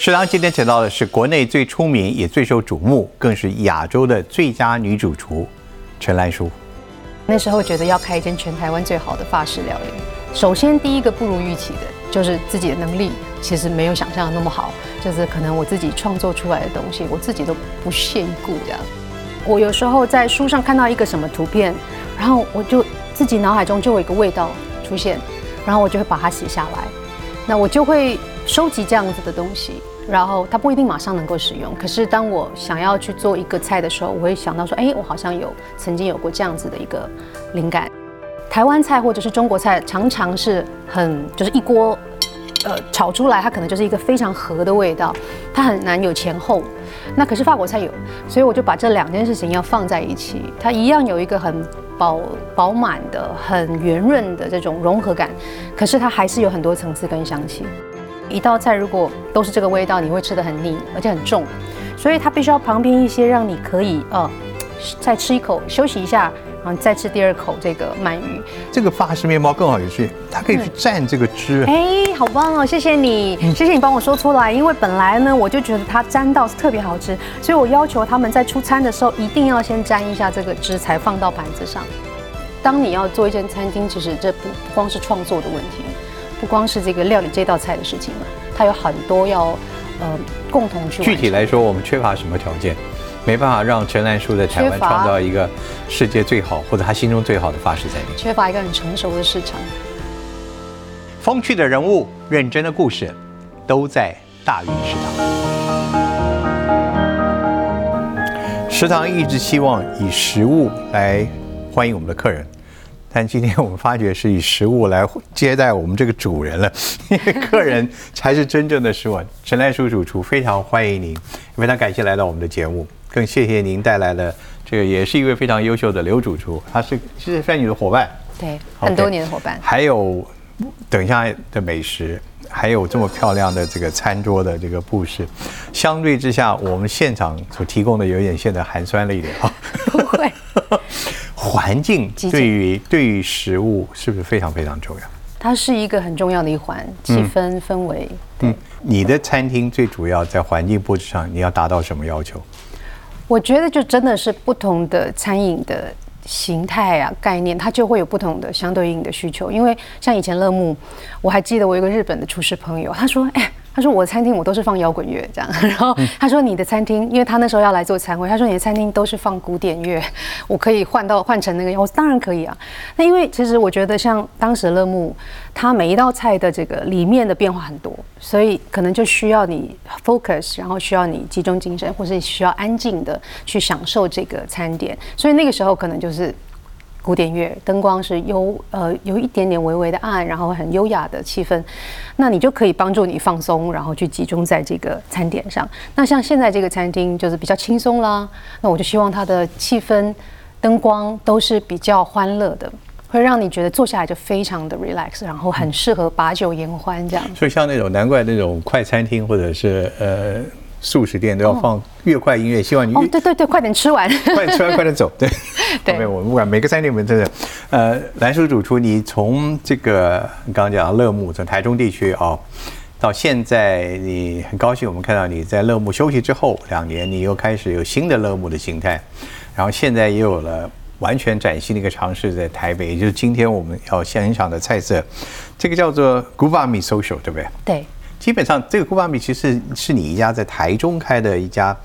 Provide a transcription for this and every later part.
食堂今天请到的是国内最出名也最受瞩目，更是亚洲的最佳女主厨陈兰淑。那时候觉得要开一间全台湾最好的法式料理，首先第一个不如预期的就是自己的能力其实没有想象的那么好，就是可能我自己创作出来的东西，我自己都不屑一顾这样。我有时候在书上看到一个什么图片，然后我就自己脑海中就有一个味道出现，然后我就会把它写下来，那我就会收集这样子的东西。然后它不一定马上能够使用，可是当我想要去做一个菜的时候，我会想到说，哎，我好像有曾经有过这样子的一个灵感。台湾菜或者是中国菜，常常是很就是一锅，呃，炒出来它可能就是一个非常合的味道，它很难有前后。那可是法国菜有，所以我就把这两件事情要放在一起，它一样有一个很饱饱满的、很圆润的这种融合感，可是它还是有很多层次跟香气。一道菜如果都是这个味道，你会吃的很腻，而且很重，所以它必须要旁边一些让你可以呃 再吃一口休息一下，然后再吃第二口这个鳗鱼。这个法式面包更好有趣，它可以去蘸这个汁。哎，好棒哦！谢谢你，谢谢你帮我说出来，因为本来呢我就觉得它沾到是特别好吃，所以我要求他们在出餐的时候一定要先沾一下这个汁才放到盘子上。当你要做一间餐厅，其实这不光是创作的问题。不光是这个料理这道菜的事情嘛，它有很多要呃共同去。具体来说，我们缺乏什么条件？没办法让陈兰淑在台湾创造一个世界最好或者他心中最好的法式餐厅。缺乏一个很成熟的市场。风趣的人物，认真的故事，都在大运食堂。食堂一直希望以食物来欢迎我们的客人。但今天我们发觉是以食物来接待我们这个主人了，因为客人 才是真正的食物。陈来叔主厨非常欢迎您，非常感谢来到我们的节目，更谢谢您带来的这个也是一位非常优秀的刘主厨，他是其实算你的伙伴，对，很多年的伙伴。还有等一下的美食，还有这么漂亮的这个餐桌的这个布置，相对之下，我们现场所提供的有点显得寒酸了一点啊，不会。环境对于对于食物是不是非常非常重要？它是一个很重要的一环，气氛氛围。嗯，你的餐厅最主要在环境布置上，你要达到什么要求？我觉得就真的是不同的餐饮的形态啊概念，它就会有不同的相对应的需求。因为像以前乐木，我还记得我有个日本的厨师朋友，他说：“哎。”他说：“我的餐厅我都是放摇滚乐这样。”然后他说：“你的餐厅，因为他那时候要来做餐会，他说你的餐厅都是放古典乐，我可以换到换成那个。”我当然可以啊。那因为其实我觉得像当时乐木，他每一道菜的这个里面的变化很多，所以可能就需要你 focus，然后需要你集中精神，或是需要安静的去享受这个餐点。所以那个时候可能就是。古典乐灯光是优呃有一点点微微的暗，然后很优雅的气氛，那你就可以帮助你放松，然后去集中在这个餐点上。那像现在这个餐厅就是比较轻松啦，那我就希望它的气氛、灯光都是比较欢乐的，会让你觉得坐下来就非常的 relax，然后很适合把酒言欢这样。所以像那种难怪那种快餐厅或者是呃。素食店都要放越快音乐，希望你哦，对对对，快点吃完，快点吃完，快点走，对 对。没有，我不管每个餐厅我们真的，呃，蓝叔主厨，你从这个你刚刚讲乐木，从台中地区哦，到现在你很高兴，我们看到你在乐木休息之后两年，你又开始有新的乐木的形态，然后现在也有了完全崭新的一个尝试在台北，也就是今天我们要欣赏的菜色，这个叫做 Gubami Social，对不对？对。基本上，这个锅巴米其实是你一家在台中开的一家，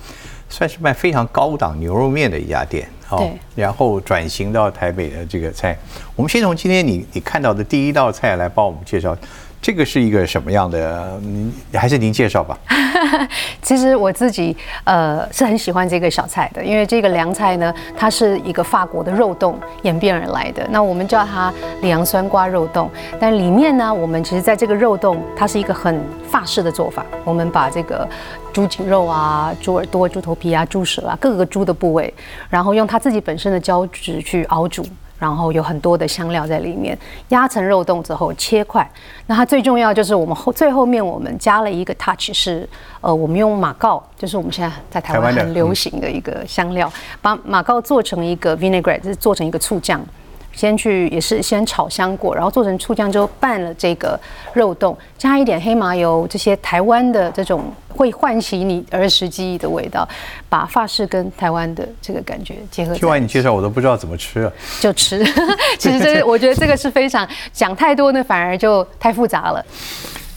算是卖非常高档牛肉面的一家店，哦，然后转型到台北的这个菜。我们先从今天你你看到的第一道菜来帮我们介绍。这个是一个什么样的？嗯，还是您介绍吧。其实我自己呃是很喜欢这个小菜的，因为这个凉菜呢，它是一个法国的肉冻演变而来的。那我们叫它凉酸瓜肉冻，但里面呢，我们其实在这个肉冻，它是一个很法式的做法。我们把这个猪颈肉啊、猪耳朵、猪头皮啊、猪舌啊各个猪的部位，然后用它自己本身的胶质去熬煮。然后有很多的香料在里面，压成肉冻之后切块。那它最重要就是我们后最后面我们加了一个 touch，是呃我们用马告，就是我们现在在台湾很流行的一个香料，把马告做成一个 vinaigrette，就是做成一个醋酱。先去也是先炒香过，然后做成醋酱之后拌了这个肉冻，加一点黑麻油，这些台湾的这种会唤起你儿时记忆的味道，把法式跟台湾的这个感觉结合。听完你介绍，我都不知道怎么吃啊，就吃。其实这我觉得这个是非常讲太多呢，反而就太复杂了。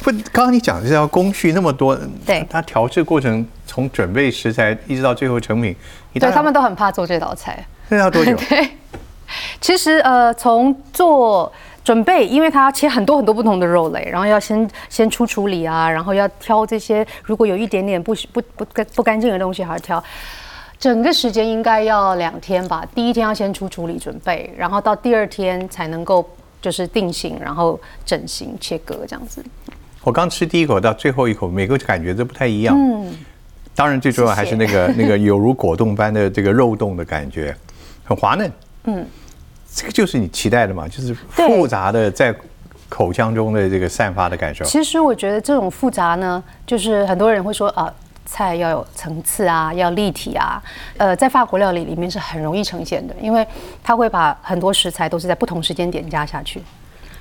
不，刚刚你讲的这条工序那么多，对，它调制过程从准备食材一直到最后成品，对他们都很怕做这道菜。那要多久？对，其实呃，从做准备，因为它切很多很多不同的肉类，然后要先先出处理啊，然后要挑这些如果有一点点不不不干不干净的东西，还要挑。整个时间应该要两天吧。第一天要先出处理准备，然后到第二天才能够就是定型，然后整形切割这样子。我刚吃第一口到最后一口，每个感觉都不太一样。嗯，当然最重要还是那个那个有如果冻般的这个肉冻的感觉。很滑嫩，嗯，这个就是你期待的嘛，就是复杂的在口腔中的这个散发的感受。其实我觉得这种复杂呢，就是很多人会说啊，菜要有层次啊，要立体啊，呃，在法国料理里面是很容易呈现的，因为它会把很多食材都是在不同时间点加下去，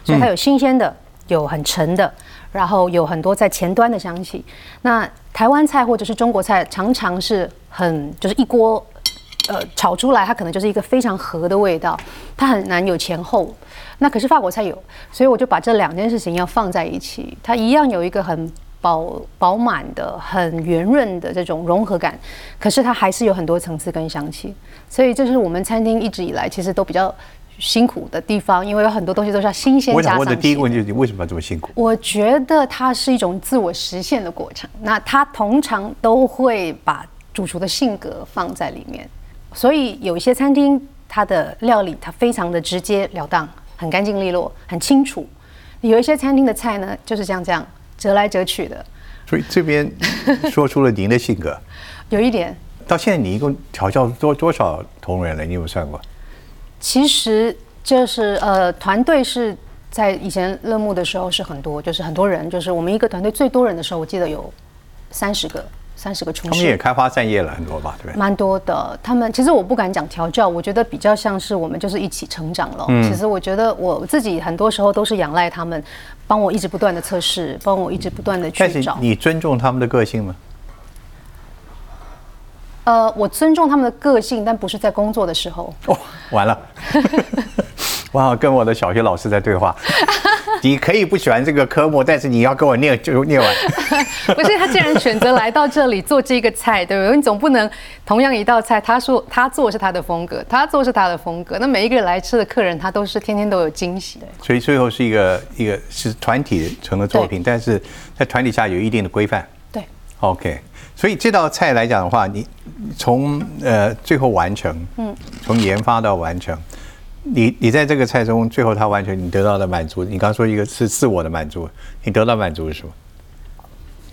所以它有新鲜的，有很沉的，然后有很多在前端的香气。那台湾菜或者是中国菜常常是很就是一锅。呃，炒出来它可能就是一个非常合的味道，它很难有前后。那可是法国菜有，所以我就把这两件事情要放在一起，它一样有一个很饱饱满的、很圆润的这种融合感，可是它还是有很多层次跟香气。所以这是我们餐厅一直以来其实都比较辛苦的地方，因为有很多东西都是要新鲜。我想问的第一个问题就是你为什么要这么辛苦？我觉得它是一种自我实现的过程。那它通常都会把主厨的性格放在里面。所以有一些餐厅，它的料理它非常的直截了当，很干净利落，很清楚。有一些餐厅的菜呢，就是这样这样折来折去的。所以这边说出了您的性格，有一点。到现在你一共调教多多少同仁了？你有算过？其实就是呃，团队是在以前乐幕的时候是很多，就是很多人，就是我们一个团队最多人的时候，我记得有三十个。三十个厨师，他们也开花散叶了很多吧，对不对？蛮多的。他们其实我不敢讲调教，我觉得比较像是我们就是一起成长了。其实我觉得我自己很多时候都是仰赖他们，帮我一直不断的测试，帮我一直不断的去找。你尊重他们的个性吗？呃，我尊重他们的个性，但不是在工作的时候。哦，完了。我好跟我的小学老师在对话。你可以不喜欢这个科目，但是你要跟我念就念完。不是他既然选择来到这里做这个菜，对不对？你总不能同样一道菜，他说他做是他的风格，他做是他的风格。那每一个人来吃的客人，他都是天天都有惊喜。所以最后是一个一个是团体成的作品，但是在团体下有一定的规范。对，OK。所以这道菜来讲的话，你从呃最后完成，嗯，从研发到完成。你你在这个菜中，最后它完全，你得到的满足，你刚说一个是自我的满足，你得到满足是什么？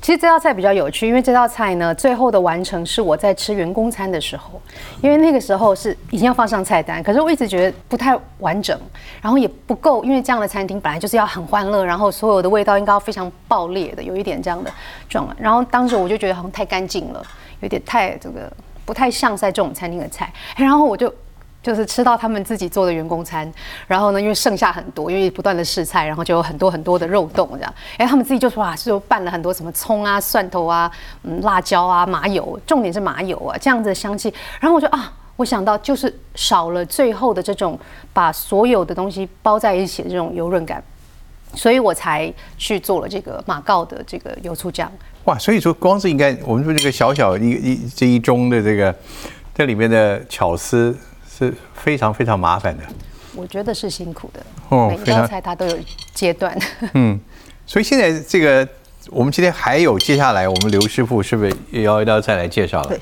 其实这道菜比较有趣，因为这道菜呢，最后的完成是我在吃员工餐的时候，因为那个时候是已经要放上菜单，可是我一直觉得不太完整，然后也不够，因为这样的餐厅本来就是要很欢乐，然后所有的味道应该要非常爆裂的，有一点这样的状态。然后当时我就觉得好像太干净了，有点太这个不太像在这种餐厅的菜，然后我就。就是吃到他们自己做的员工餐，然后呢，因为剩下很多，因为不断的试菜，然后就有很多很多的肉冻这样。哎，他们自己就说啊，是拌了很多什么葱啊、蒜头啊、嗯、辣椒啊、麻油，重点是麻油啊，这样子的香气。然后我就啊，我想到就是少了最后的这种把所有的东西包在一起的这种油润感，所以我才去做了这个马告的这个油醋酱。哇，所以说光是应该我们说这个小小一一这一盅的这个这里面的巧思。是非常非常麻烦的，我觉得是辛苦的。哦，每一道菜它都有阶段。嗯，所以现在这个我们今天还有接下来，我们刘师傅是不是也要一道菜来介绍了？对，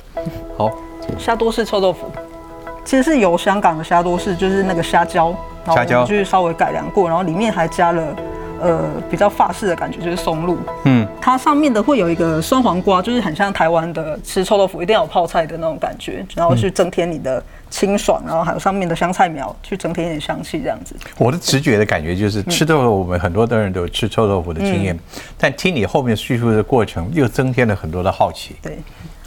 好，虾多士臭豆腐，其实是由香港的虾多士，就是那个虾胶，虾胶就是稍微改良过，然后里面还加了。呃，比较法式的感觉就是松露，嗯，它上面的会有一个酸黄瓜，就是很像台湾的吃臭豆腐一定要有泡菜的那种感觉，然后去增添你的清爽，然后还有上面的香菜苗去增添一点香气，这样子。我的直觉的感觉就是吃豆腐，我们很多的人都有吃臭豆腐的经验，但听你后面叙述的过程，又增添了很多的好奇。对，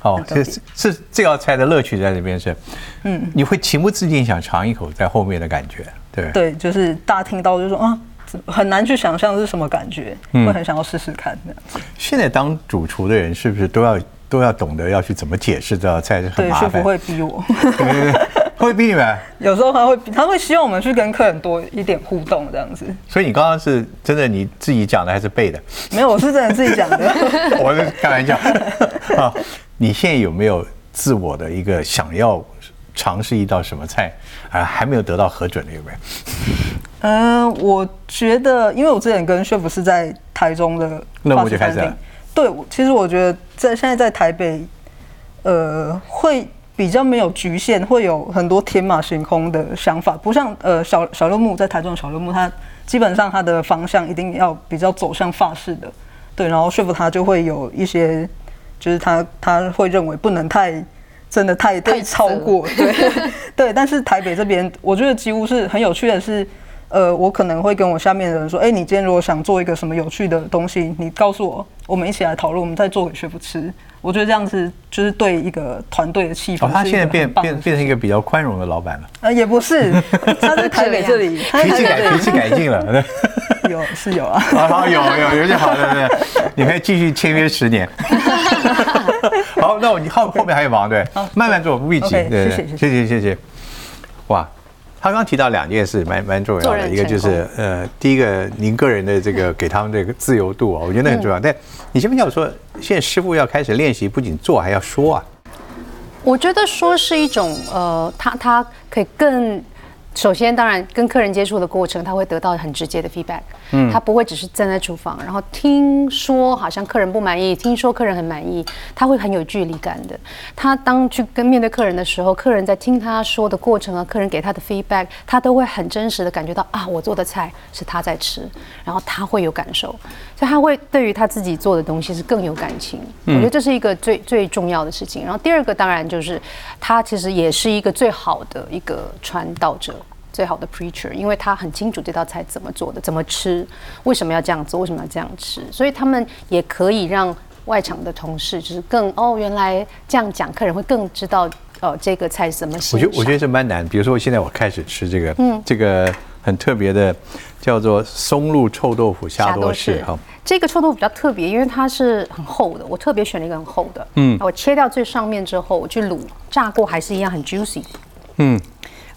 好，这是这道菜的乐趣在这边是，嗯，你会情不自禁想尝一口在后面的感觉。对对，就是大家听到就说啊，很难去想象是什么感觉，会很想要试试看这样子。现在当主厨的人是不是都要都要懂得要去怎么解释这道菜，是很对，麻烦。学傅会逼我，对对对 会逼你们。有时候他会他会希望我们去跟客人多一点互动这样子。所以你刚刚是真的你自己讲的还是背的？没有，我是真的自己讲的。我是开玩笑 啊！你现在有没有自我的一个想要尝试一道什么菜啊？还没有得到核准的有没有？嗯，我觉得，因为我之前跟 chef 是在台中的乐法式餐厅木就开始了，对，其实我觉得在现在在台北，呃，会比较没有局限，会有很多天马行空的想法，不像呃小小六木在台中的小六木，他基本上他的方向一定要比较走向法式的，对，然后 chef 他就会有一些，就是他他会认为不能太。真的太太太超过，对 对，但是台北这边，我觉得几乎是很有趣的是，呃，我可能会跟我下面的人说，哎、你今天如果想做一个什么有趣的东西，你告诉我，我们一起来讨论，我们再做给学傅吃。我觉得这样子就是对一个团队的气氛哦，他现在变变变成一个比较宽容的老板了，呃，也不是，他在台北这里，脾气改脾气改进了。有是有啊。好，有有有就好，对不对？你可以继续签约十年。好，那我你后后面还有忙对，慢慢做，不必急。对对谢谢谢谢谢谢。哇，他刚刚提到两件事，蛮蛮重要的，一个就是呃，第一个您个人的这个给他们这个自由度啊，我觉得很重要。但你先不要说，现在师傅要开始练习，不仅做还要说啊。我觉得说是一种呃，他他可以更。首先，当然跟客人接触的过程，他会得到很直接的 feedback。嗯，他不会只是站在厨房，然后听说好像客人不满意，听说客人很满意，他会很有距离感的。他当去跟面对客人的时候，客人在听他说的过程啊，客人给他的 feedback，他都会很真实的感觉到啊，我做的菜是他在吃，然后他会有感受，所以他会对于他自己做的东西是更有感情。我觉得这是一个最最重要的事情。然后第二个当然就是他其实也是一个最好的一个传道者。最好的 preacher，因为他很清楚这道菜怎么做的，怎么吃，为什么要这样做，为什么要这样吃，所以他们也可以让外场的同事就是更哦，原来这样讲，客人会更知道呃这个菜是怎么我。觉得我觉得这蛮难。比如说，现在我开始吃这个，嗯，这个很特别的，叫做松露臭豆腐虾多士哈。这个臭豆腐比较特别，因为它是很厚的，我特别选了一个很厚的。嗯，我切掉最上面之后，我去卤，炸过还是一样很 juicy。嗯，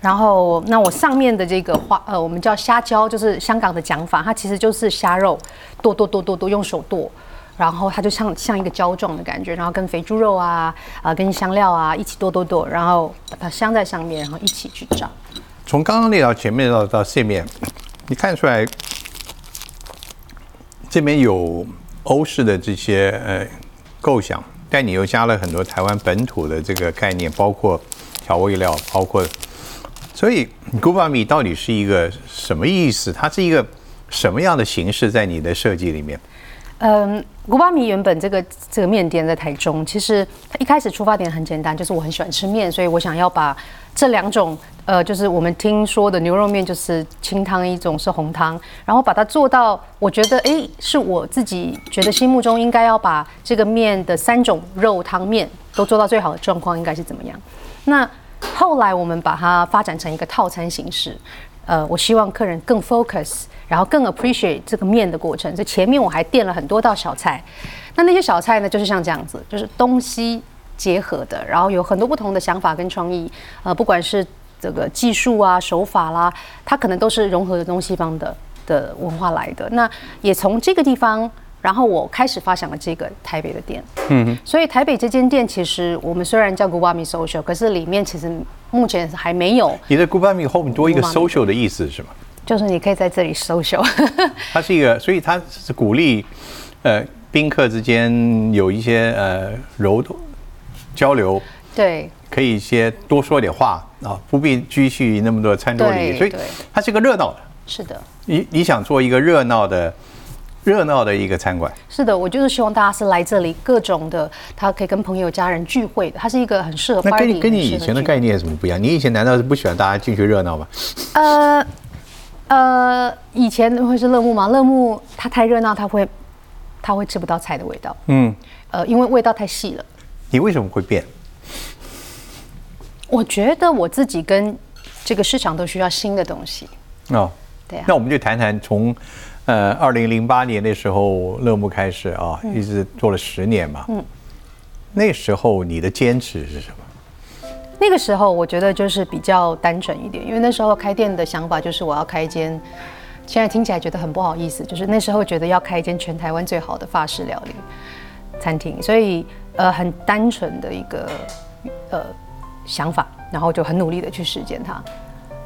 然后那我上面的这个花呃，我们叫虾胶，就是香港的讲法，它其实就是虾肉剁剁剁剁剁，用手剁。然后它就像像一个胶状的感觉，然后跟肥猪肉啊啊、跟香料啊一起剁剁剁，然后把它镶在上面，然后一起去炸。从刚刚那道前面到到这面，你看出来这边有欧式的这些呃构想，但你又加了很多台湾本土的这个概念，包括调味料，包括，所以古巴米到底是一个什么意思？它是一个什么样的形式在你的设计里面？嗯，古巴米原本这个这个面店在台中，其实它一开始出发点很简单，就是我很喜欢吃面，所以我想要把这两种呃，就是我们听说的牛肉面就是清汤，一种是红汤，然后把它做到我觉得诶，是我自己觉得心目中应该要把这个面的三种肉汤面都做到最好的状况，应该是怎么样？那后来我们把它发展成一个套餐形式，呃，我希望客人更 focus，然后更 appreciate 这个面的过程。所以前面我还垫了很多道小菜，那那些小菜呢，就是像这样子，就是东西结合的，然后有很多不同的想法跟创意，呃，不管是这个技术啊、手法啦，它可能都是融合的东西方的的文化来的。那也从这个地方。然后我开始发想了这个台北的店，嗯，所以台北这间店其实我们虽然叫 Gubami Social，可是里面其实目前还没有，你的古巴米后面多一个 social 的意思是吗？就是你可以在这里 social，它是一个，所以它是鼓励呃宾客之间有一些呃柔度交流，对。可以一些多说点话啊，不必拘束于那么多餐桌里，所以它是个热闹的。是的，你你想做一个热闹的热闹的一个餐馆，是的，我就是希望大家是来这里各种的，他可以跟朋友家人聚会的，它是一个很适合那跟你跟你以前的概念有什么不一样？你以前难道是不喜欢大家进去热闹吗？呃呃，以前会是乐木吗？乐木它太热闹，它会它会吃不到菜的味道，嗯，呃，因为味道太细了。你为什么会变？我觉得我自己跟这个市场都需要新的东西，哦，对啊。那我们就谈谈从，呃，二零零八年那时候乐木开始啊，一直做了十年嘛。嗯。那时候你的坚持是什么？那个时候我觉得就是比较单纯一点，因为那时候开店的想法就是我要开一间，现在听起来觉得很不好意思，就是那时候觉得要开一间全台湾最好的法式料理餐厅，所以呃很单纯的一个呃想法，然后就很努力的去实践它，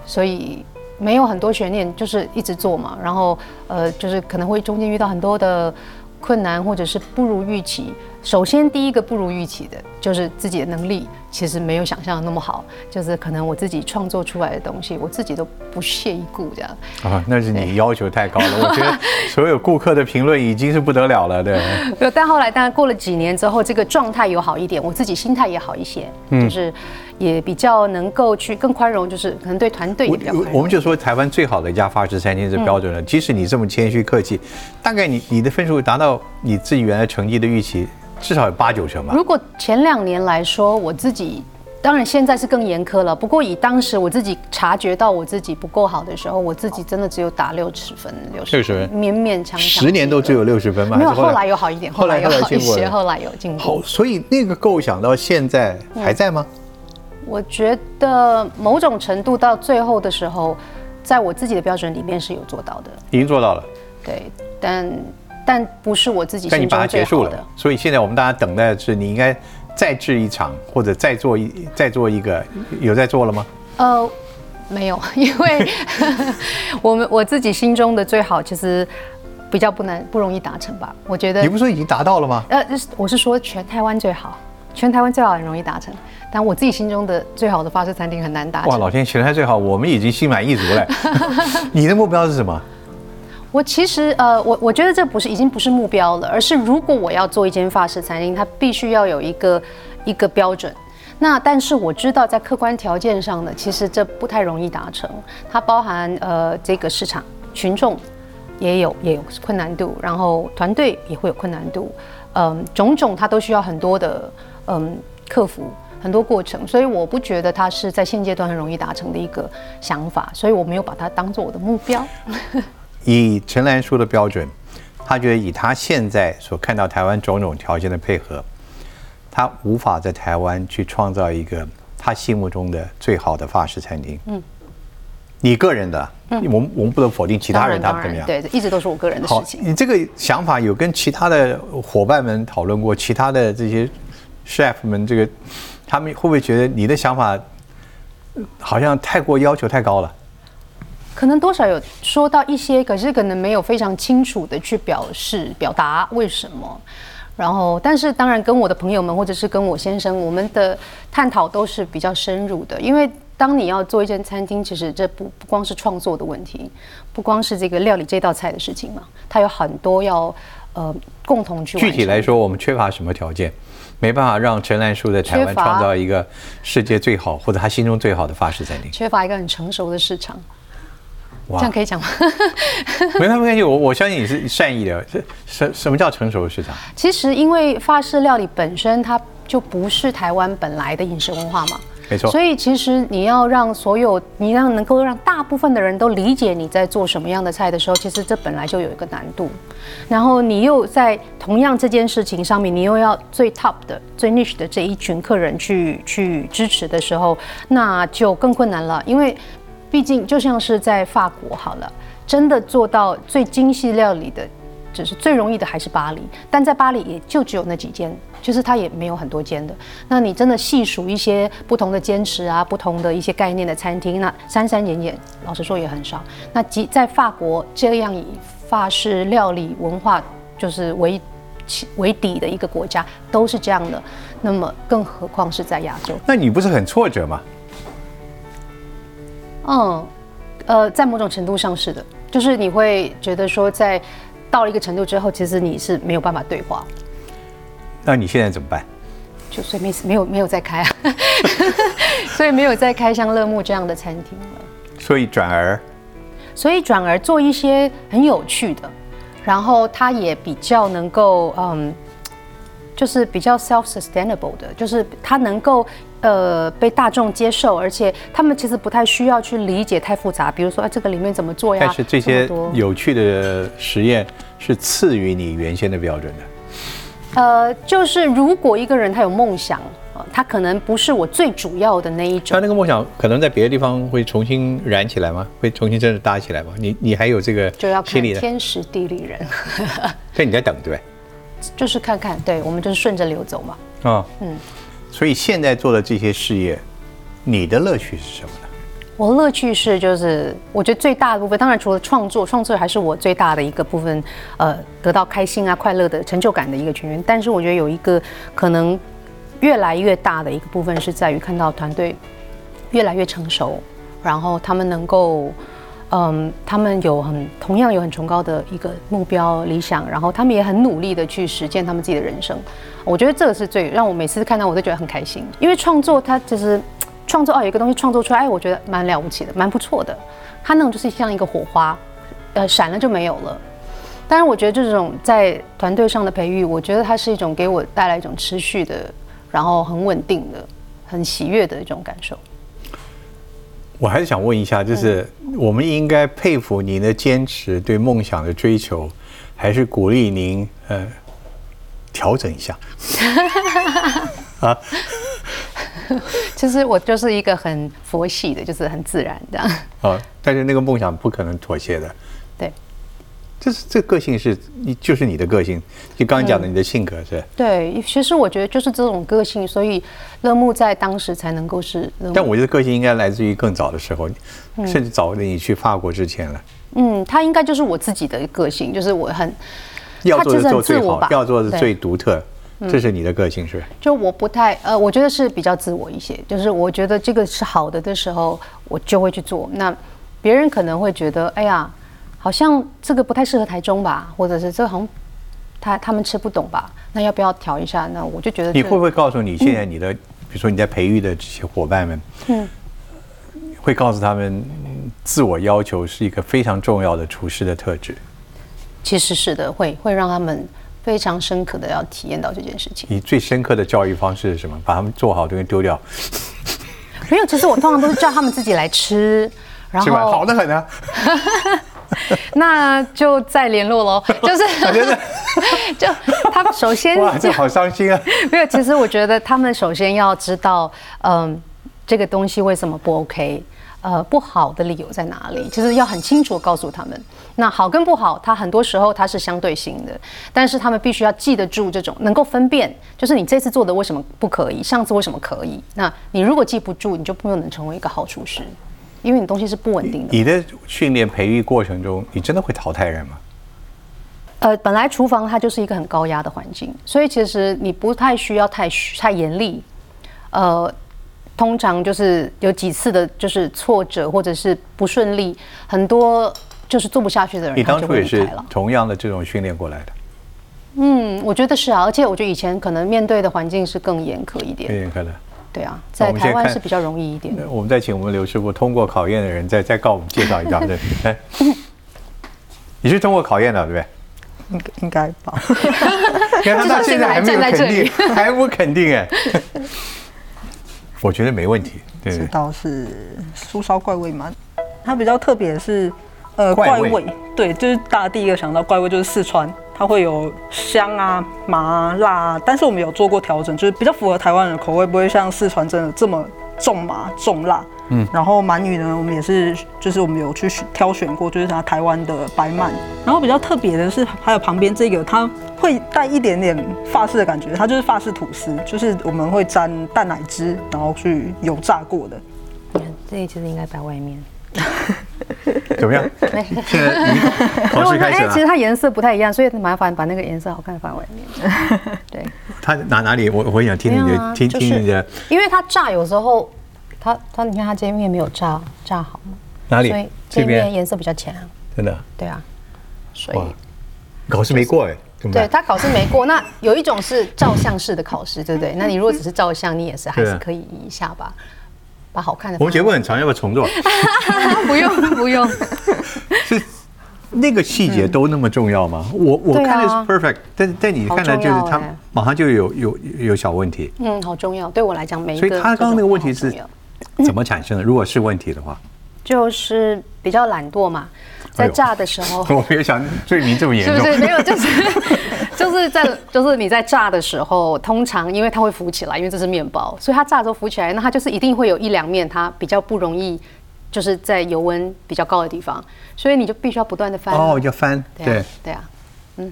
所以没有很多悬念，就是一直做嘛，然后呃就是可能会中间遇到很多的。困难或者是不如预期，首先第一个不如预期的就是自己的能力其实没有想象的那么好，就是可能我自己创作出来的东西，我自己都不屑一顾这样。啊，那是你要求太高了，我觉得 所有顾客的评论已经是不得了了，对。但后来当然过了几年之后，这个状态有好一点，我自己心态也好一些，就是。也比较能够去更宽容，就是可能对团队也比较宽容。我们就说台湾最好的一家法式餐厅是标准了。即使你这么谦虚客气，大概你你的分数达到你自己原来成绩的预期，至少有八九成吧。如果前两年来说，我自己当然现在是更严苛了。不过以当时我自己察觉到我自己不够好的时候，我自己真的只有打六十分，六十分，勉勉强强。十年都只有六十分吗？没有，后来有好一点，后来有好一些，后来有进步。好，所以那个构想到现在还在吗？我觉得某种程度到最后的时候，在我自己的标准里面是有做到的，已经做到了。对，但但不是我自己心中最好的。所以现在我们大家等待的是，你应该再制一场，或者再做一再做一个，有在做了吗？呃，没有，因为 我们我自己心中的最好，其实比较不难不容易达成吧。我觉得你不是说已经达到了吗？呃，我是说全台湾最好。全台湾最好很容易达成，但我自己心中的最好的法式餐厅很难达成。哇，老天，全台最好，我们已经心满意足了。你的目标是什么？我其实呃，我我觉得这不是已经不是目标了，而是如果我要做一间法式餐厅，它必须要有一个一个标准。那但是我知道在客观条件上呢，其实这不太容易达成。它包含呃这个市场群众也有也有困难度，然后团队也会有困难度，嗯，种种它都需要很多的。嗯，克服很多过程，所以我不觉得它是在现阶段很容易达成的一个想法，所以我没有把它当做我的目标。以陈兰书的标准，他觉得以他现在所看到台湾种种条件的配合，他无法在台湾去创造一个他心目中的最好的法式餐厅。嗯，你个人的，我们我们不能否定其他人他怎么样，对，一直都是我个人的事情。你这个想法有跟其他的伙伴们讨论过，其他的这些。chef 们，这个他们会不会觉得你的想法好像太过要求太高了？可能多少有说到一些，可是可能没有非常清楚的去表示表达为什么。然后，但是当然跟我的朋友们或者是跟我先生，我们的探讨都是比较深入的。因为当你要做一间餐厅，其实这不不光是创作的问题，不光是这个料理这道菜的事情嘛，它有很多要呃共同去。具体来说，我们缺乏什么条件？没办法让陈兰树在台湾创造一个世界最好或者他心中最好的法式餐厅。缺乏一个很成熟的市场，这样可以讲吗？没关系，我我相信你是善意的。这什什么叫成熟的市场？其实因为法式料理本身它就不是台湾本来的饮食文化嘛。没错，所以其实你要让所有，你让能够让大部分的人都理解你在做什么样的菜的时候，其实这本来就有一个难度。然后你又在同样这件事情上面，你又要最 top 的、最 niche 的这一群客人去去支持的时候，那就更困难了。因为毕竟就像是在法国好了，真的做到最精细料理的。只是最容易的还是巴黎，但在巴黎也就只有那几间，就是它也没有很多间的。那你真的细数一些不同的坚持啊，不同的一些概念的餐厅，那三三眼眼，老实说也很少。那即在法国这样以法式料理文化就是为为底的一个国家，都是这样的，那么更何况是在亚洲？那你不是很挫折吗？嗯，呃，在某种程度上是的，就是你会觉得说在。到了一个程度之后，其实你是没有办法对话。那你现在怎么办？就所以没没有没有再开啊，所以没有再开像乐木这样的餐厅了。所以转而，所以转而做一些很有趣的，然后它也比较能够嗯，就是比较 self sustainable 的，就是它能够呃被大众接受，而且他们其实不太需要去理解太复杂，比如说哎这个里面怎么做呀？但是这些有趣的实验是次于你原先的标准的。呃，就是如果一个人他有梦想，他可能不是我最主要的那一种。他那个梦想可能在别的地方会重新燃起来吗？会重新真的搭起来吗？你你还有这个就要看天时地利人。所以你在等对不对？就是看看，对我们就是顺着流走嘛。啊，嗯。所以现在做的这些事业，你的乐趣是什么呢？我乐趣是，就是我觉得最大的部分，当然除了创作，创作还是我最大的一个部分，呃，得到开心啊、快乐的成就感的一个泉源。但是我觉得有一个可能越来越大的一个部分，是在于看到团队越来越成熟，然后他们能够。嗯，他们有很同样有很崇高的一个目标理想，然后他们也很努力的去实践他们自己的人生。我觉得这个是最让我每次看到我都觉得很开心，因为创作它其实创作哦，有一个东西创作出来，哎，我觉得蛮了不起的，蛮不错的。它那种就是像一个火花，呃，闪了就没有了。当然，我觉得这种在团队上的培育，我觉得它是一种给我带来一种持续的，然后很稳定的、很喜悦的一种感受。我还是想问一下，就是我们应该佩服您的坚持，对梦想的追求，还是鼓励您呃调整一下？啊，其 实我就是一个很佛系的，就是很自然的。啊，但是那个梦想不可能妥协的。对。这是这个性是你就是你的个性，就刚刚讲的你的性格是。对，其实我觉得就是这种个性，所以乐木在当时才能够是。但我觉得个性应该来自于更早的时候，甚至早你去法国之前了。嗯，他应该就是我自己的个性，就是我很要做的做最好，要做的最独特，这是你的个性是？就我不太呃，我觉得是比较自我一些，就是我觉得这个是好的的时候，我就会去做。那别人可能会觉得，哎呀。好像这个不太适合台中吧，或者是这好像他他们吃不懂吧？那要不要调一下？那我就觉得你会不会告诉你现在你的，比如说你在培育的这些伙伴们，嗯，会告诉他们自我要求是一个非常重要的厨师的特质。其实是的，会会让他们非常深刻的要体验到这件事情。你最深刻的教育方式是什么？把他们做好东西丢掉？没有，其实我通常都是叫他们自己来吃，然后 好的很啊。那就再联络喽。就是，就他首先哇，这好伤心啊！没有，其实我觉得他们首先要知道，嗯，这个东西为什么不 OK，呃，不好的理由在哪里？其实要很清楚告诉他们。那好跟不好，它很多时候它是相对性的，但是他们必须要记得住这种，能够分辨，就是你这次做的为什么不可以，上次为什么可以？那你如果记不住，你就不能成为一个好厨师。因为你东西是不稳定的。你的训练培育过程中，你真的会淘汰人吗？呃，本来厨房它就是一个很高压的环境，所以其实你不太需要太太严厉。呃，通常就是有几次的，就是挫折或者是不顺利，很多就是做不下去的人，你当初也是同样的这种训练过来的。嗯，我觉得是啊，而且我觉得以前可能面对的环境是更严苛一点。更严苛的。对啊，在台湾是比较容易一点。我们再请我们刘师傅通过考验的人，再再告我们介绍一张。对，哎，你是通过考验的，对不对？应应该吧。看他现在还没有肯定，还不肯定哎。我觉得没问题。对这道是酥烧怪味吗？它比较特别是，呃，怪味。对，就是大家第一个想到怪味就是四川。它会有香啊、麻啊、辣啊，但是我们有做过调整，就是比较符合台湾人的口味，不会像四川真的这么重麻重辣。嗯，然后鳗鱼呢，我们也是，就是我们有去挑选过，就是它台湾的白鳗。然后比较特别的是，还有旁边这个，它会带一点点法式的感觉，它就是法式吐司，就是我们会沾蛋奶汁，然后去油炸过的。你看，这一其实应该摆外面。怎么样？现在考试 开始了。其实它颜色不太一样，所以麻烦把那个颜色好看放外面。对。它哪哪里？我我想听你的，听听你的。因为它炸有时候，它它你看它这面没有炸炸好吗？哪里？所以这边颜色比较浅。真的？对啊。所以考试没过哎。对他考试没过，那有一种是照相式的考试，对不对？那你如果只是照相，你也是还是可以移一下吧。把好看的。我们节目很长，要不要重做？不 用不用。是，那个细节都那么重要吗？我我看的是 perfect，但在你看来就是它马上就有有有小问题。嗯，好重要，对我来讲每一个。所以他刚刚那个问题是怎么产生的？如果是问题的话，就是比较懒惰嘛，在炸的时候。我没有想罪名这么严重。是不是没有？就是 就是在就是你在炸的时候，通常因为它会浮起来，因为这是面包，所以它炸的时候浮起来，那它就是一定会有一两面它比较不容易。就是在油温比较高的地方，所以你就必须要不断的翻哦，要翻，对对啊，嗯，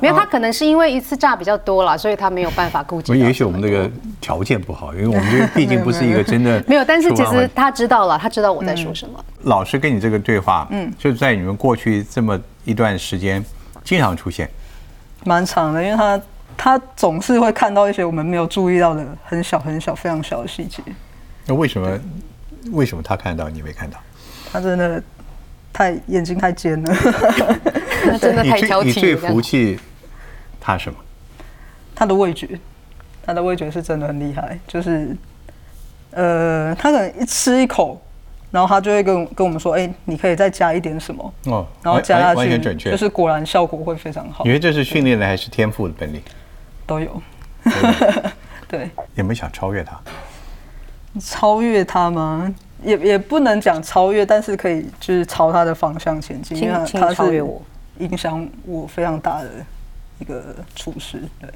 没有，他可能是因为一次炸比较多了，所以他没有办法顾及。也许我们那个条件不好，因为我们这毕竟不是一个真的 没有，但是其实他知道了，他知道我在说什么。老师跟你这个对话，嗯，就是在你们过去这么一段时间经常出现，蛮长的，因为他他总是会看到一些我们没有注意到的很小很小非常小的细节。那为什么？为什么他看到你没看到？他真的太眼睛太尖了，真的太挑剔。你最服气他什么？他的味觉，他的味觉是真的很厉害。就是，呃，他可能一吃一口，然后他就会跟跟我们说：“哎，你可以再加一点什么。”哦，然后加下去，完全准确，就是果然效果会非常好。你觉得这是训练的还是天赋的本领？都有。对。有没有想超越他？超越他吗？也也不能讲超越，但是可以就是朝他的方向前进，因为他是影响我非常大的一个处事。对，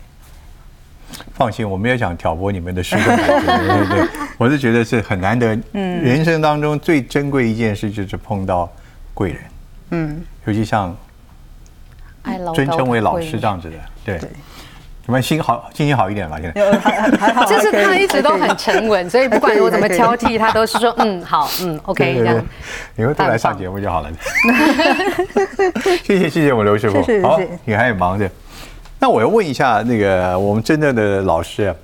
放心，我没有想挑拨你们的师生感情，对对对，我是觉得是很难得，嗯，人生当中最珍贵一件事就是碰到贵人，嗯，尤其像尊称为老师这样子的，对。怎么心好，心情好一点吧？现在还好，就是他一直都很沉稳，所以不管我怎么挑剔，他都是说嗯好嗯 OK 这样。以后都来上节目就好了。谢谢谢谢我们刘师傅，好，你还很忙着。那我要问一下那个我们真正的老师，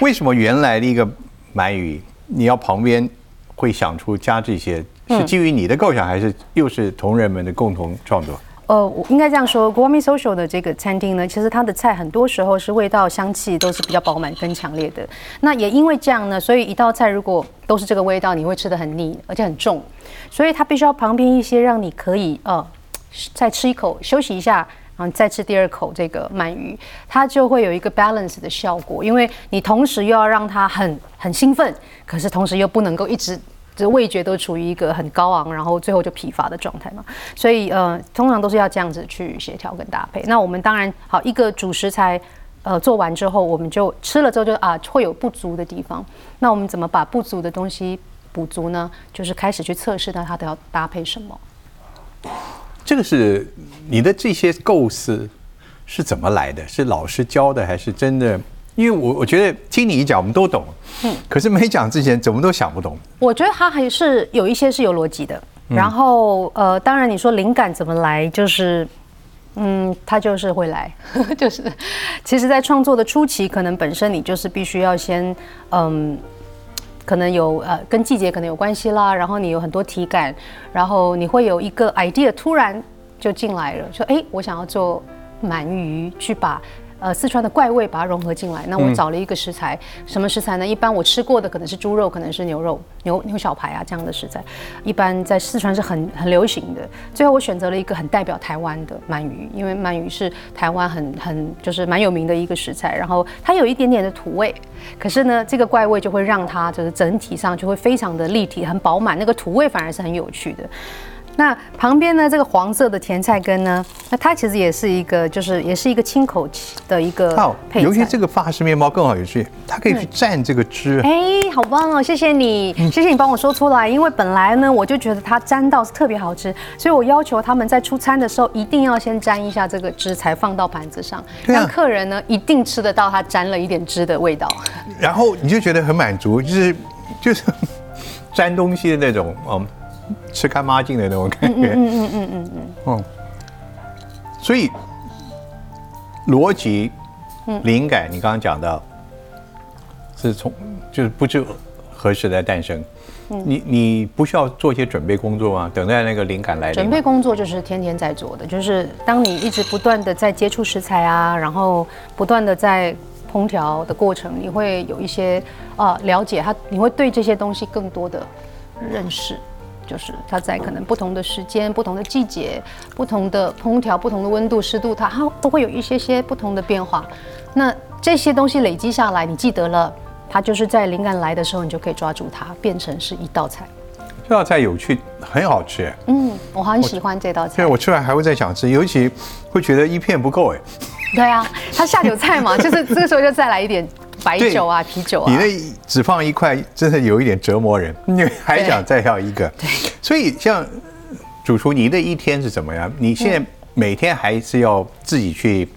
为什么原来的一个满语你要旁边会想出加这些？是基于你的构想，还是又是同仁们的共同创作？呃，我应该这样说，Gourmet Social 的这个餐厅呢，其实它的菜很多时候是味道、香气都是比较饱满、跟强烈的。那也因为这样呢，所以一道菜如果都是这个味道，你会吃的很腻，而且很重。所以它必须要旁边一些让你可以呃再吃一口休息一下，然后再吃第二口这个鳗鱼，它就会有一个 balance 的效果。因为你同时又要让它很很兴奋，可是同时又不能够一直。这味觉都处于一个很高昂，然后最后就疲乏的状态嘛，所以呃，通常都是要这样子去协调跟搭配。那我们当然好一个主食材，呃，做完之后，我们就吃了之后就啊会有不足的地方，那我们怎么把不足的东西补足呢？就是开始去测试它，它都要搭配什么。这个是你的这些构思是怎么来的？是老师教的，还是真的？因为我我觉得听你一讲，我们都懂。嗯，可是没讲之前，怎么都想不懂。我觉得他还是有一些是有逻辑的。然后呃，当然你说灵感怎么来，就是嗯，他就是会来，就是其实，在创作的初期，可能本身你就是必须要先嗯，可能有呃跟季节可能有关系啦，然后你有很多体感，然后你会有一个 idea 突然就进来了，说哎，我想要做鳗鱼，去把。呃，四川的怪味把它融合进来。那我找了一个食材，什么食材呢？一般我吃过的可能是猪肉，可能是牛肉、牛牛小排啊这样的食材，一般在四川是很很流行的。最后我选择了一个很代表台湾的鳗鱼，因为鳗鱼是台湾很很就是蛮有名的一个食材，然后它有一点点的土味，可是呢，这个怪味就会让它就是整体上就会非常的立体、很饱满，那个土味反而是很有趣的。那旁边呢？这个黄色的甜菜根呢？那它其实也是一个，就是也是一个清口的一个配菜。尤其这个法式面包更好有趣，它可以去蘸这个汁。哎，好棒哦！谢谢你，谢谢你帮我说出来。因为本来呢，我就觉得它沾到是特别好吃，所以我要求他们在出餐的时候一定要先沾一下这个汁，才放到盘子上，让客人呢一定吃得到它沾了一点汁的味道。然后你就觉得很满足，就是就是 沾东西的那种，嗯。吃干抹净的那种感觉，嗯嗯嗯嗯嗯嗯，所以逻辑、灵感，你刚刚讲到是从就是不知何时的诞生，你你不需要做一些准备工作吗？等待那个灵感来。准备工作就是天天在做的，就是当你一直不断的在接触食材啊，然后不断的在烹调的过程，你会有一些啊了解它，你会对这些东西更多的认识。就是它在可能不同的时间、不同的季节、不同的烹调、不同的温度、湿度，它它都会有一些些不同的变化。那这些东西累积下来，你记得了，它就是在灵感来的时候，你就可以抓住它，变成是一道菜。这道菜有趣，很好吃。嗯，我很喜欢这道菜。对，我吃完还会再想吃，尤其会觉得一片不够哎。对啊，它下酒菜嘛，就是这个时候就再来一点白酒啊、啤酒啊。你那只放一块，真的有一点折磨人，你还想再要一个。对。所以像主厨，你的一天是怎么样？你现在每天还是要自己去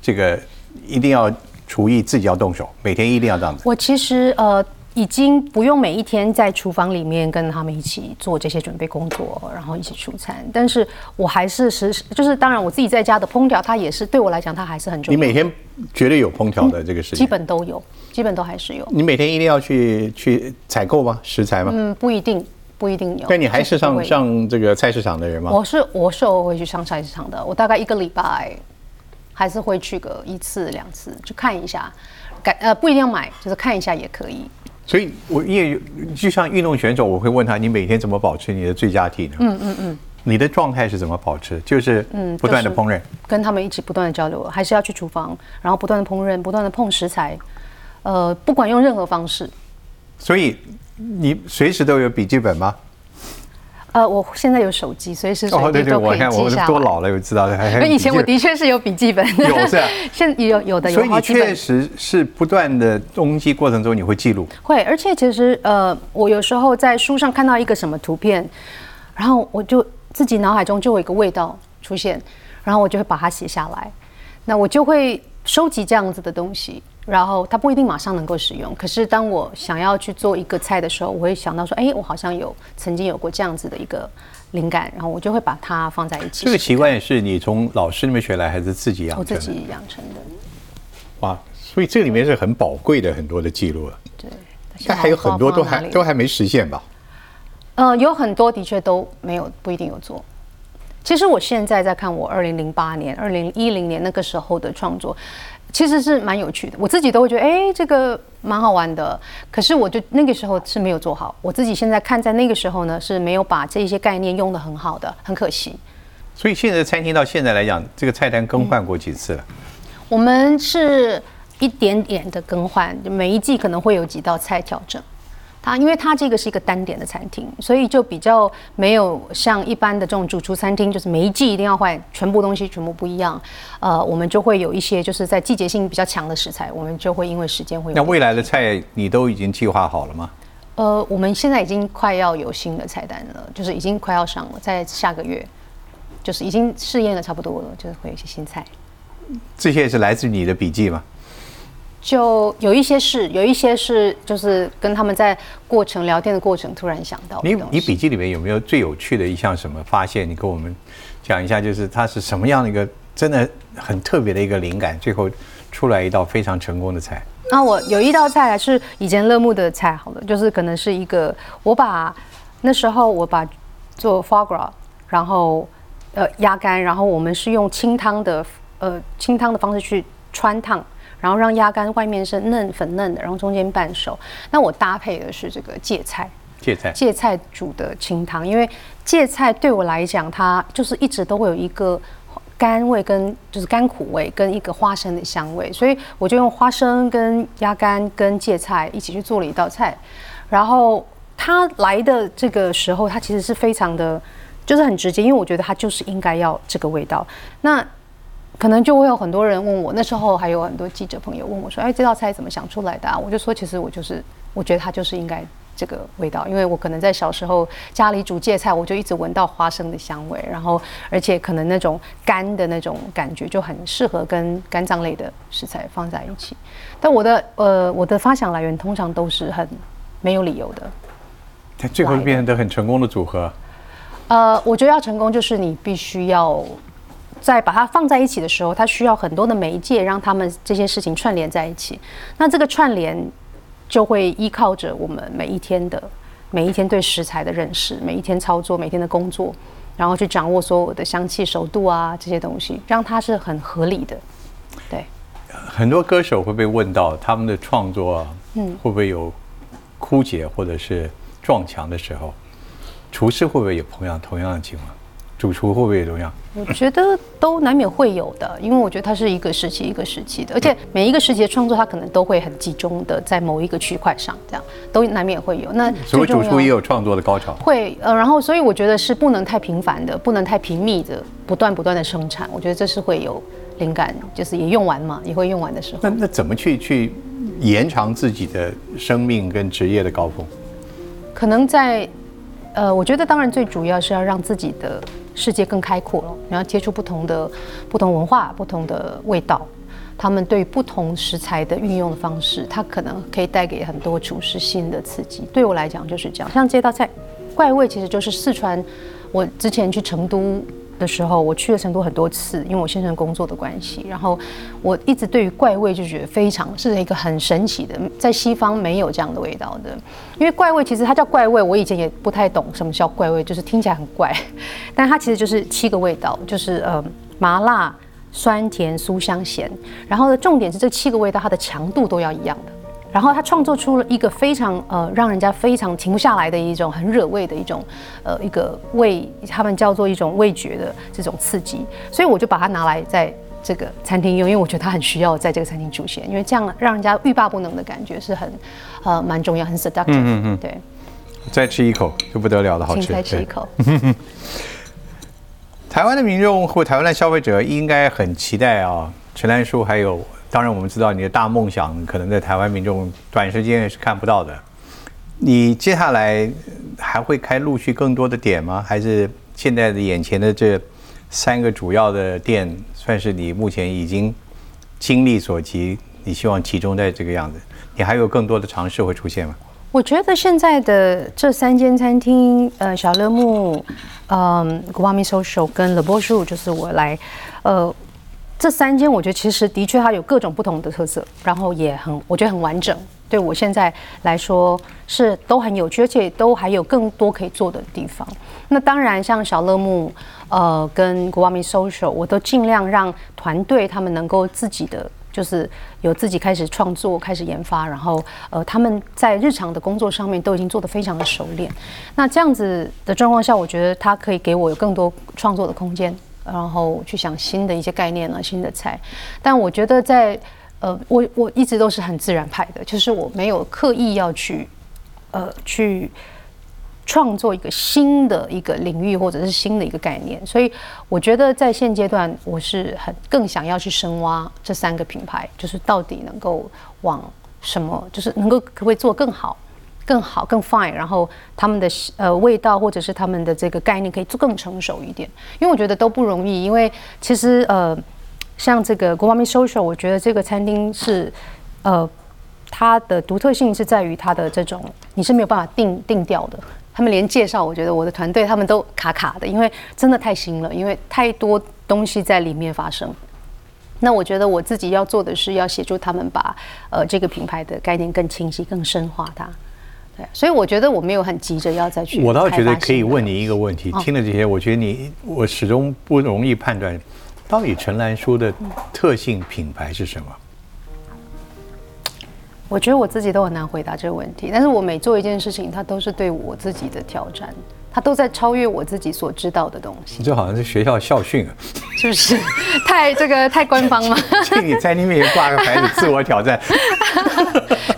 这个，一定要厨艺自己要动手，每天一定要这样子。我其实呃。已经不用每一天在厨房里面跟他们一起做这些准备工作，然后一起出餐。但是我还是时就是当然我自己在家的烹调，它也是对我来讲，它还是很重要。你每天绝对有烹调的这个事情，基本都有，基本都还是有。你每天一定要去去采购吗？食材吗？嗯，不一定，不一定有。但你还是上上这个菜市场的人吗？我是我是偶尔会去上菜市场的，我大概一个礼拜还是会去个一次两次，去看一下，感呃不一定要买，就是看一下也可以。所以，我也就像运动选手，我会问他：你每天怎么保持你的最佳体能？嗯嗯嗯。你的状态是怎么保持？就是嗯，不断的烹饪，跟他们一起不断的交流，还是要去厨房，然后不断的烹饪，不断的碰食材，呃，不管用任何方式。所以，你随时都有笔记本吗？呃，我现在有手机，随时随地都可以记下。多老了，我知道的。以前我的确是有笔记本，有是。现有有的有。所以你确实是不断的攻击过程中，你会记录。会，而且其实呃，我有时候在书上看到一个什么图片，然后我就自己脑海中就有一个味道出现，然后我就会把它写下来。那我就会收集这样子的东西。然后它不一定马上能够使用，可是当我想要去做一个菜的时候，我会想到说，哎，我好像有曾经有过这样子的一个灵感，然后我就会把它放在一起。这个习惯是你从老师那边学来，还是自己养成？我自己养成的。哇，所以这里面是很宝贵的很多的记录了。对，但还有很多都还都还没实现吧？呃，有很多的确都没有，不一定有做。其实我现在在看我二零零八年、二零一零年那个时候的创作。其实是蛮有趣的，我自己都会觉得，哎，这个蛮好玩的。可是我就那个时候是没有做好，我自己现在看在那个时候呢，是没有把这些概念用的很好的，很可惜。所以现在餐厅到现在来讲，这个菜单更换过几次了？我们是一点点的更换，每一季可能会有几道菜调整。它因为它这个是一个单点的餐厅，所以就比较没有像一般的这种主厨餐厅，就是每一季一定要换全部东西，全部不一样。呃，我们就会有一些就是在季节性比较强的食材，我们就会因为时间会。那未来的菜你都已经计划好了吗？呃，我们现在已经快要有新的菜单了，就是已经快要上了，在下个月，就是已经试验的差不多了，就是会有一些新菜。这些是来自你的笔记吗？就有一些是，有一些是，就是跟他们在过程聊天的过程突然想到。你你笔记里面有没有最有趣的一项什么发现？你跟我们讲一下，就是它是什么样的一个真的很特别的一个灵感，最后出来一道非常成功的菜。那我有一道菜是以前乐木的菜，好了，就是可能是一个我把那时候我把做 foie gras，然后呃鸭肝，然后我们是用清汤的呃清汤的方式去穿烫。然后让鸭肝外面是嫩粉嫩的，然后中间半熟。那我搭配的是这个芥菜，芥菜，芥菜煮的清汤。因为芥菜对我来讲，它就是一直都会有一个甘味跟就是甘苦味跟一个花生的香味，所以我就用花生跟鸭肝跟芥菜一起去做了一道菜。然后它来的这个时候，它其实是非常的，就是很直接，因为我觉得它就是应该要这个味道。那可能就会有很多人问我，那时候还有很多记者朋友问我说：“哎，这道菜怎么想出来的？”我就说：“其实我就是，我觉得它就是应该这个味道，因为我可能在小时候家里煮芥菜，我就一直闻到花生的香味，然后而且可能那种干的那种感觉就很适合跟肝脏类的食材放在一起。但我的呃，我的发想来源通常都是很没有理由的，它最后变得很成功的组合。呃，我觉得要成功，就是你必须要。在把它放在一起的时候，它需要很多的媒介，让他们这些事情串联在一起。那这个串联就会依靠着我们每一天的每一天对食材的认识，每一天操作，每天的工作，然后去掌握所有的香气、熟度啊这些东西，让它是很合理的。对，很多歌手会被问到他们的创作，嗯，会不会有枯竭或者是撞墙的时候？厨师会不会有同样同样的情况？主厨会不会也同样？我觉得都难免会有的，因为我觉得它是一个时期一个时期的，而且每一个时期的创作，它可能都会很集中的在某一个区块上，这样都难免会有。那所以主厨也有创作的高潮。会呃，然后所以我觉得是不能太频繁的，不能太频密的，不断不断的生产。我觉得这是会有灵感，就是也用完嘛，也会用完的时候。那那怎么去去延长自己的生命跟职业的高峰？可能在呃，我觉得当然最主要是要让自己的。世界更开阔了，然后接触不同的、不同文化、不同的味道，他们对不同食材的运用的方式，它可能可以带给很多厨师新的刺激。对我来讲就是这样，像这道菜怪味，其实就是四川。我之前去成都。的时候，我去了成都很多次，因为我先生工作的关系。然后我一直对于怪味就觉得非常是一个很神奇的，在西方没有这样的味道的。因为怪味其实它叫怪味，我以前也不太懂什么叫怪味，就是听起来很怪，但它其实就是七个味道，就是呃麻辣、酸甜、酥、香、咸。然后呢，重点是这七个味道它的强度都要一样的。然后他创作出了一个非常呃让人家非常停不下来的一种很惹味的一种呃一个味，他们叫做一种味觉的这种刺激，所以我就把它拿来在这个餐厅用，因为我觉得它很需要在这个餐厅出现，因为这样让人家欲罢不能的感觉是很呃蛮重要，很 seductive。嗯嗯嗯，对。再吃一口就不得了了好吃。再吃一口。台湾的民众或台湾的消费者应该很期待啊，陈兰书还有。当然，我们知道你的大梦想可能在台湾民众短时间是看不到的。你接下来还会开陆续更多的点吗？还是现在的眼前的这三个主要的店，算是你目前已经精力所及？你希望集中在这个样子？你还有更多的尝试会出现吗？我觉得现在的这三间餐厅，呃，小乐木、嗯，Guami Social 跟 Le Boju，就是我来，呃。这三间我觉得其实的确它有各种不同的特色，然后也很我觉得很完整。对我现在来说是都很有趣，而且都还有更多可以做的地方。那当然像小乐木，呃，跟国外米 social，我都尽量让团队他们能够自己的就是有自己开始创作、开始研发，然后呃他们在日常的工作上面都已经做得非常的熟练。那这样子的状况下，我觉得它可以给我有更多创作的空间。然后去想新的一些概念啊，新的菜。但我觉得在呃，我我一直都是很自然派的，就是我没有刻意要去呃去创作一个新的一个领域或者是新的一个概念。所以我觉得在现阶段，我是很更想要去深挖这三个品牌，就是到底能够往什么，就是能够可不可以做更好。更好更 fine，然后他们的呃味道或者是他们的这个概念可以做更成熟一点，因为我觉得都不容易。因为其实呃像这个 Gourmet Social，我觉得这个餐厅是呃它的独特性是在于它的这种你是没有办法定定调的。他们连介绍，我觉得我的团队他们都卡卡的，因为真的太新了，因为太多东西在里面发生。那我觉得我自己要做的是要协助他们把呃这个品牌的概念更清晰、更深化它。所以我觉得我没有很急着要再去。我倒觉得可以问你一个问题，听了这些，我觉得你我始终不容易判断，到底陈兰书的特性品牌是什么？我觉得我自己都很难回答这个问题，但是我每做一件事情，它都是对我自己的挑战。它都在超越我自己所知道的东西，这好像是学校校训啊，是不是？太这个太官方吗？请你在你面前挂个牌子，自我挑战。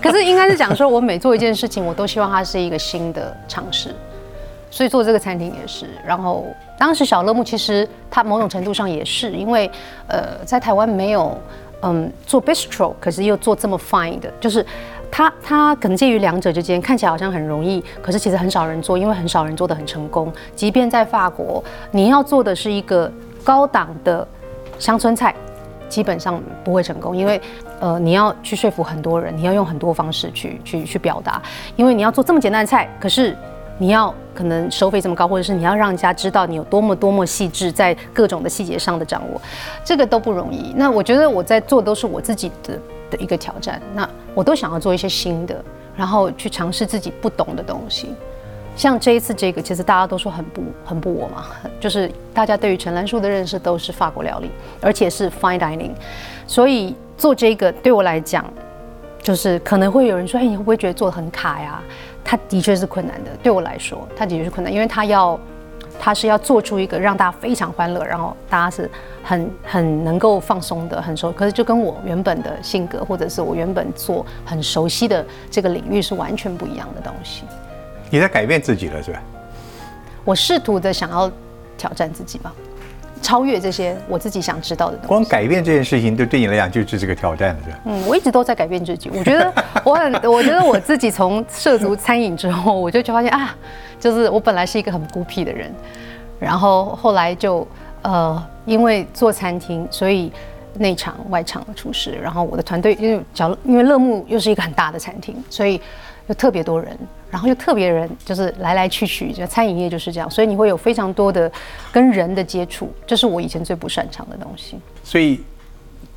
可是应该是讲说，我每做一件事情，我都希望它是一个新的尝试。所以做这个餐厅也是。然后当时小乐木其实它某种程度上也是，因为呃，在台湾没有嗯做 bistro，可是又做这么 fine 的，就是。它它可能介于两者之间，看起来好像很容易，可是其实很少人做，因为很少人做的很成功。即便在法国，你要做的是一个高档的乡村菜，基本上不会成功，因为呃你要去说服很多人，你要用很多方式去去去表达，因为你要做这么简单的菜，可是你要可能收费这么高，或者是你要让人家知道你有多么多么细致，在各种的细节上的掌握，这个都不容易。那我觉得我在做都是我自己的。的一个挑战，那我都想要做一些新的，然后去尝试自己不懂的东西。像这一次这个，其实大家都说很不很不我嘛，就是大家对于陈兰树的认识都是法国料理，而且是 fine dining，所以做这个对我来讲，就是可能会有人说，哎，你会不会觉得做的很卡呀？它的确是困难的，对我来说，它的确是困难，因为它要，它是要做出一个让大家非常欢乐，然后大家是很很能够放松的，很熟。可是就跟我原本的性格，或者是我原本做很熟悉的这个领域是完全不一样的东西。你在改变自己了，是吧？我试图的想要挑战自己吧。超越这些我自己想知道的东西。光改变这件事情，对对你来讲就是这个挑战了，是吧？嗯，我一直都在改变自己。我觉得 我很，我觉得我自己从涉足餐饮之后，我就就发现啊，就是我本来是一个很孤僻的人，然后后来就呃，因为做餐厅，所以内场外场的厨师，然后我的团队因为角因为乐木又是一个很大的餐厅，所以有特别多人。然后又特别人，就是来来去去，就餐饮业就是这样，所以你会有非常多的跟人的接触，这是我以前最不擅长的东西。所以，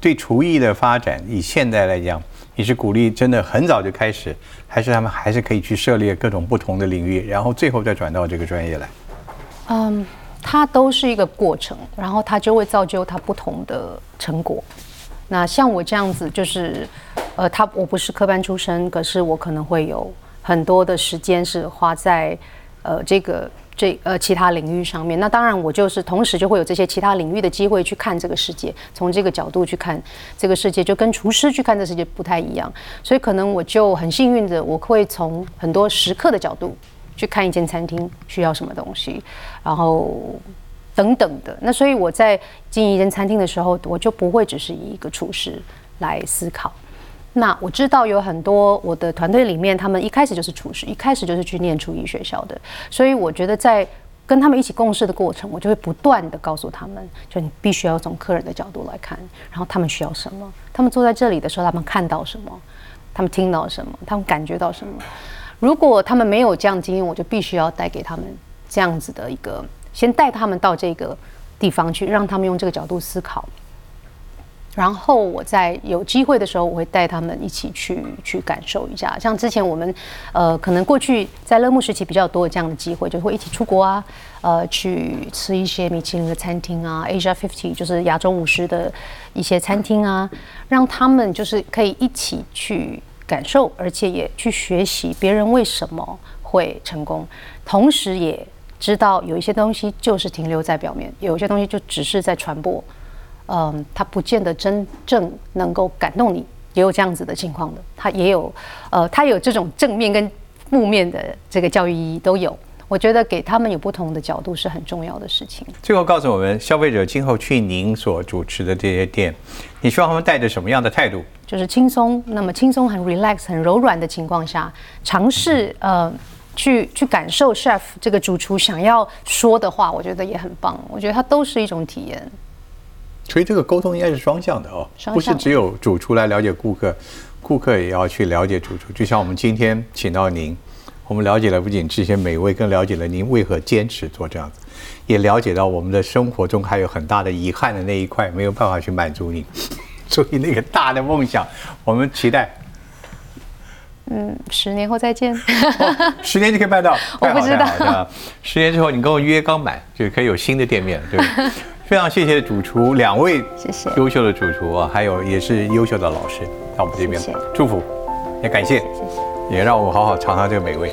对厨艺的发展，以现在来讲，你是鼓励真的很早就开始，还是他们还是可以去涉猎各种不同的领域，然后最后再转到这个专业来？嗯，它都是一个过程，然后它就会造就它不同的成果。那像我这样子，就是呃，他我不是科班出身，可是我可能会有。很多的时间是花在，呃，这个这呃其他领域上面。那当然，我就是同时就会有这些其他领域的机会去看这个世界，从这个角度去看这个世界，就跟厨师去看这世界不太一样。所以可能我就很幸运的，我会从很多时刻的角度去看一间餐厅需要什么东西，然后等等的。那所以我在经营一间餐厅的时候，我就不会只是以一个厨师来思考。那我知道有很多我的团队里面，他们一开始就是厨师，一开始就是去念厨艺学校的，所以我觉得在跟他们一起共事的过程，我就会不断的告诉他们，就你必须要从客人的角度来看，然后他们需要什么，他们坐在这里的时候，他们看到什么，他们听到什么，他们感觉到什么。如果他们没有这样经验，我就必须要带给他们这样子的一个，先带他们到这个地方去，让他们用这个角度思考。然后我在有机会的时候，我会带他们一起去去感受一下。像之前我们，呃，可能过去在乐木时期比较多这样的机会，就会一起出国啊，呃，去吃一些米其林的餐厅啊，Asia Fifty 就是亚洲五十的一些餐厅啊，让他们就是可以一起去感受，而且也去学习别人为什么会成功，同时也知道有一些东西就是停留在表面，有一些东西就只是在传播。嗯，它不见得真正能够感动你，也有这样子的情况的。它也有，呃，它有这种正面跟负面的这个教育意义都有。我觉得给他们有不同的角度是很重要的事情。最后告诉我们，消费者今后去您所主持的这些店，你希望他们带着什么样的态度？就是轻松，那么轻松、很 relax、很柔软的情况下，尝试呃去去感受 chef 这个主厨想要说的话，我觉得也很棒。我觉得它都是一种体验。所以这个沟通应该是双向的哦，不是只有主厨来了解顾客，顾客也要去了解主厨。就像我们今天请到您，我们了解了不仅这些美味，更了解了您为何坚持做这样子，也了解到我们的生活中还有很大的遗憾的那一块没有办法去满足你。所以那个大的梦想，我们期待。嗯，十年后再见。十年就可以办到？我不知道。十年之后你跟我约刚满，就可以有新的店面，对吧？非常谢谢主厨两位，谢谢优秀的主厨啊，还有也是优秀的老师到我们这边，祝福也感谢，谢谢，也让我好好尝尝这个美味。